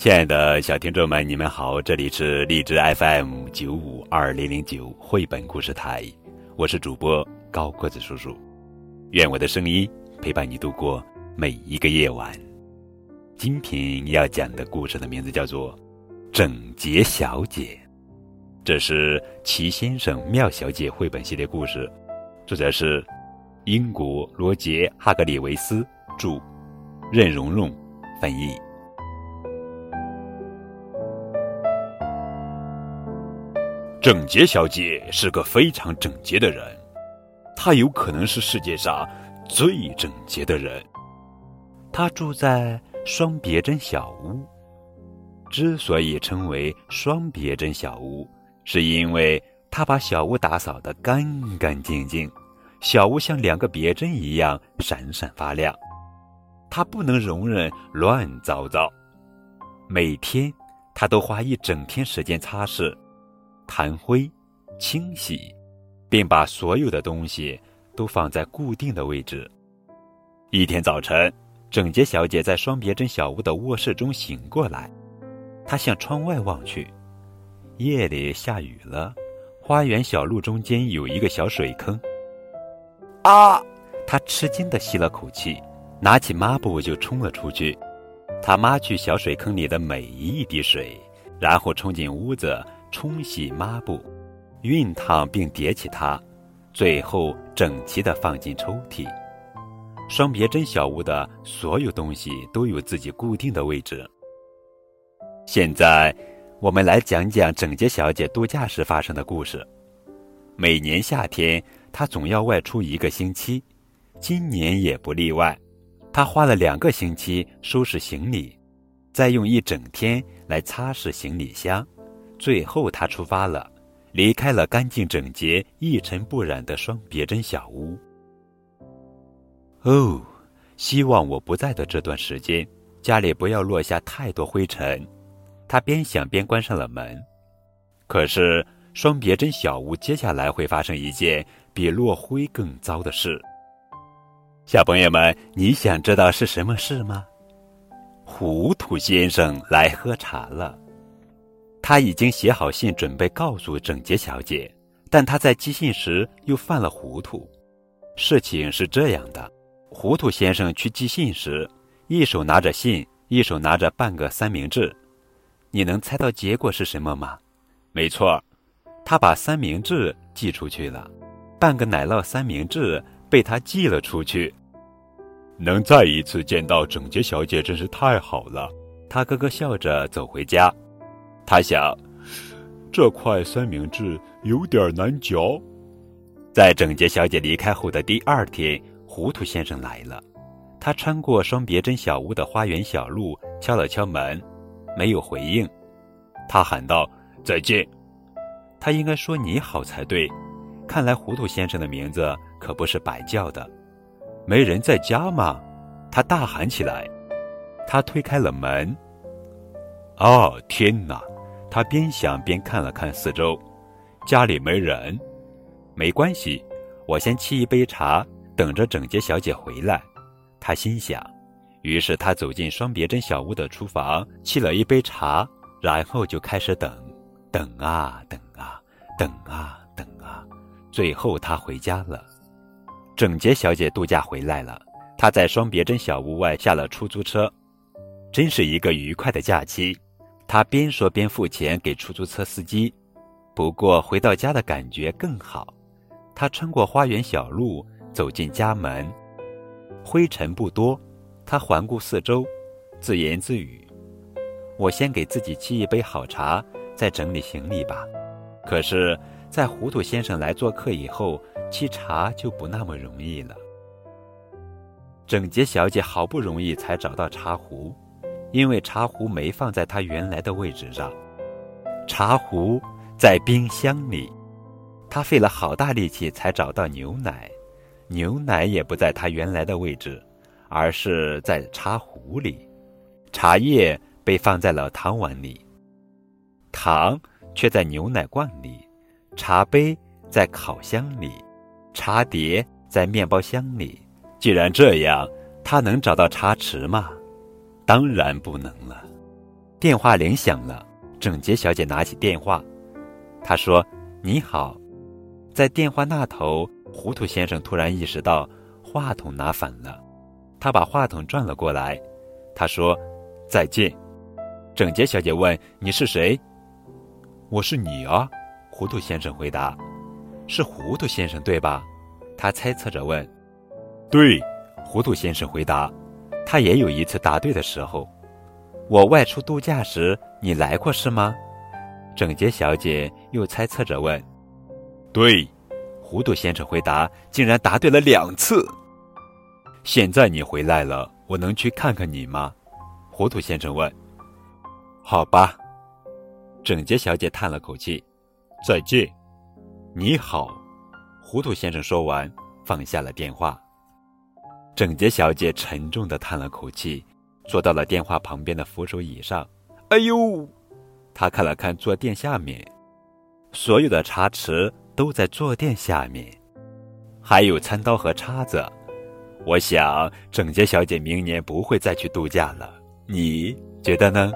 亲爱的小听众们，你们好，这里是荔枝 FM 九五二零零九绘本故事台，我是主播高个子叔叔，愿我的声音陪伴你度过每一个夜晚。今天要讲的故事的名字叫做《整洁小姐》，这是齐先生妙小姐绘本系列故事，作者是英国罗杰·哈格里维斯著，任蓉蓉翻译。整洁小姐是个非常整洁的人，她有可能是世界上最整洁的人。她住在双别针小屋，之所以称为双别针小屋，是因为她把小屋打扫得干干净净，小屋像两个别针一样闪闪发亮。她不能容忍乱糟糟，每天她都花一整天时间擦拭。弹灰、清洗，并把所有的东西都放在固定的位置。一天早晨，整洁小姐在双别针小屋的卧室中醒过来，她向窗外望去，夜里下雨了，花园小路中间有一个小水坑。啊！她吃惊地吸了口气，拿起抹布就冲了出去。她抹去小水坑里的每一滴水，然后冲进屋子。冲洗抹布，熨烫并叠起它，最后整齐地放进抽屉。双别针小屋的所有东西都有自己固定的位置。现在，我们来讲讲整洁小姐度假时发生的故事。每年夏天，她总要外出一个星期，今年也不例外。她花了两个星期收拾行李，再用一整天来擦拭行李箱。最后，他出发了，离开了干净整洁、一尘不染的双别针小屋。哦，希望我不在的这段时间，家里不要落下太多灰尘。他边想边关上了门。可是，双别针小屋接下来会发生一件比落灰更糟的事。小朋友们，你想知道是什么事吗？糊涂先生来喝茶了。他已经写好信，准备告诉整洁小姐，但他在寄信时又犯了糊涂。事情是这样的：糊涂先生去寄信时，一手拿着信，一手拿着半个三明治。你能猜到结果是什么吗？没错，他把三明治寄出去了，半个奶酪三明治被他寄了出去。能再一次见到整洁小姐真是太好了。他咯咯笑着走回家。他想，这块三明治有点难嚼。在整洁小姐离开后的第二天，糊涂先生来了。他穿过双别针小屋的花园小路，敲了敲门，没有回应。他喊道：“再见。”他应该说“你好”才对。看来糊涂先生的名字可不是白叫的。没人在家吗？他大喊起来。他推开了门。哦，天哪！他边想边看了看四周，家里没人，没关系，我先沏一杯茶，等着整洁小姐回来。他心想，于是他走进双别针小屋的厨房，沏了一杯茶，然后就开始等，等啊等啊，等啊等啊，最后他回家了。整洁小姐度假回来了，她在双别针小屋外下了出租车，真是一个愉快的假期。他边说边付钱给出租车司机，不过回到家的感觉更好。他穿过花园小路，走进家门，灰尘不多。他环顾四周，自言自语：“我先给自己沏一杯好茶，再整理行李吧。”可是，在糊涂先生来做客以后，沏茶就不那么容易了。整洁小姐好不容易才找到茶壶。因为茶壶没放在它原来的位置上，茶壶在冰箱里，他费了好大力气才找到牛奶，牛奶也不在他原来的位置，而是在茶壶里，茶叶被放在了汤碗里，糖却在牛奶罐里，茶杯在烤箱里，茶碟在面包箱里。既然这样，他能找到茶匙吗？当然不能了。电话铃响了，整洁小姐拿起电话，她说：“你好。”在电话那头，糊涂先生突然意识到话筒拿反了，他把话筒转了过来，他说：“再见。”整洁小姐问：“你是谁？”“我是你啊。”糊涂先生回答。“是糊涂先生对吧？”他猜测着问。“对。”糊涂先生回答。他也有一次答对的时候。我外出度假时，你来过是吗？整洁小姐又猜测着问。对，糊涂先生回答，竟然答对了两次。现在你回来了，我能去看看你吗？糊涂先生问。好吧，整洁小姐叹了口气，再见。你好，糊涂先生说完，放下了电话。整洁小姐沉重的叹了口气，坐到了电话旁边的扶手椅上。哎呦，她看了看坐垫下面，所有的茶匙。都在坐垫下面，还有餐刀和叉子。我想，整洁小姐明年不会再去度假了。你觉得呢？